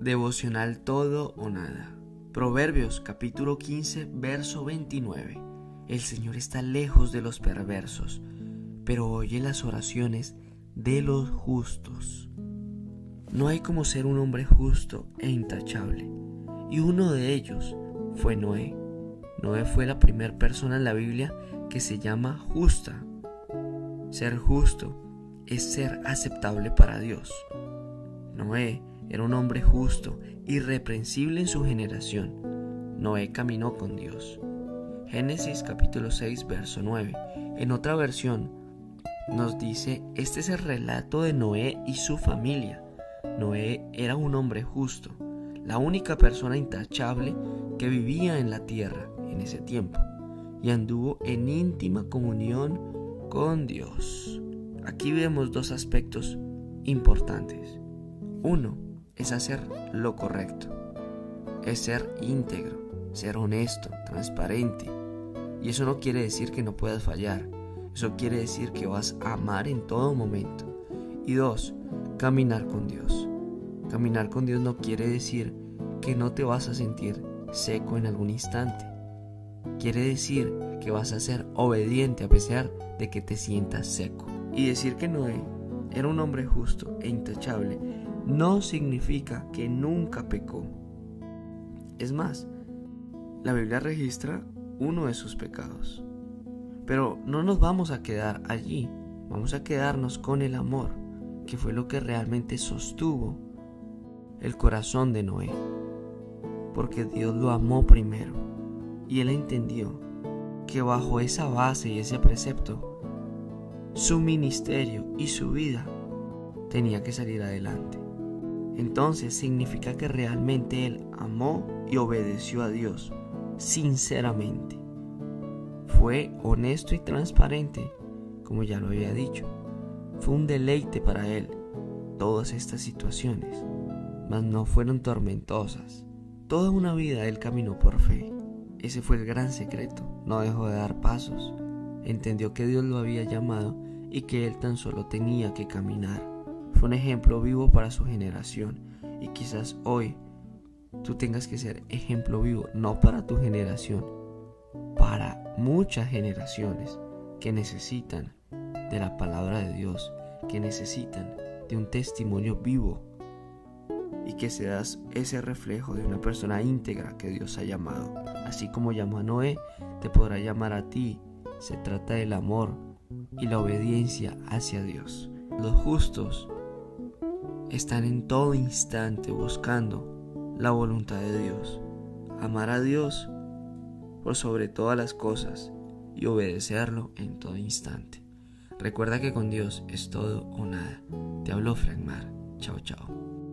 Devocional Todo o Nada. Proverbios capítulo 15, verso 29. El Señor está lejos de los perversos, pero oye las oraciones de los justos. No hay como ser un hombre justo e intachable, y uno de ellos fue Noé. Noé fue la primera persona en la Biblia que se llama justa. Ser justo es ser aceptable para Dios. Noé era un hombre justo, irreprensible en su generación. Noé caminó con Dios. Génesis capítulo 6, verso 9. En otra versión nos dice, este es el relato de Noé y su familia. Noé era un hombre justo, la única persona intachable que vivía en la tierra en ese tiempo, y anduvo en íntima comunión con Dios. Aquí vemos dos aspectos importantes. Uno, es hacer lo correcto, es ser íntegro, ser honesto, transparente. Y eso no quiere decir que no puedas fallar, eso quiere decir que vas a amar en todo momento. Y dos, caminar con Dios. Caminar con Dios no quiere decir que no te vas a sentir seco en algún instante. Quiere decir que vas a ser obediente a pesar de que te sientas seco. Y decir que Noé era un hombre justo e intachable no significa que nunca pecó. Es más, la Biblia registra uno de sus pecados. Pero no nos vamos a quedar allí, vamos a quedarnos con el amor, que fue lo que realmente sostuvo el corazón de Noé. Porque Dios lo amó primero y él entendió que bajo esa base y ese precepto, su ministerio y su vida tenía que salir adelante entonces significa que realmente él amó y obedeció a Dios sinceramente. Fue honesto y transparente, como ya lo había dicho. Fue un deleite para él todas estas situaciones, mas no fueron tormentosas. Toda una vida él caminó por fe. Ese fue el gran secreto. No dejó de dar pasos. Entendió que Dios lo había llamado y que él tan solo tenía que caminar fue un ejemplo vivo para su generación y quizás hoy tú tengas que ser ejemplo vivo, no para tu generación, para muchas generaciones que necesitan de la palabra de Dios, que necesitan de un testimonio vivo y que seas ese reflejo de una persona íntegra que Dios ha llamado. Así como llamó a Noé, te podrá llamar a ti. Se trata del amor y la obediencia hacia Dios. Los justos están en todo instante buscando la voluntad de Dios. Amar a Dios por sobre todas las cosas y obedecerlo en todo instante. Recuerda que con Dios es todo o nada. Te habló Frankmar. Chao, chao.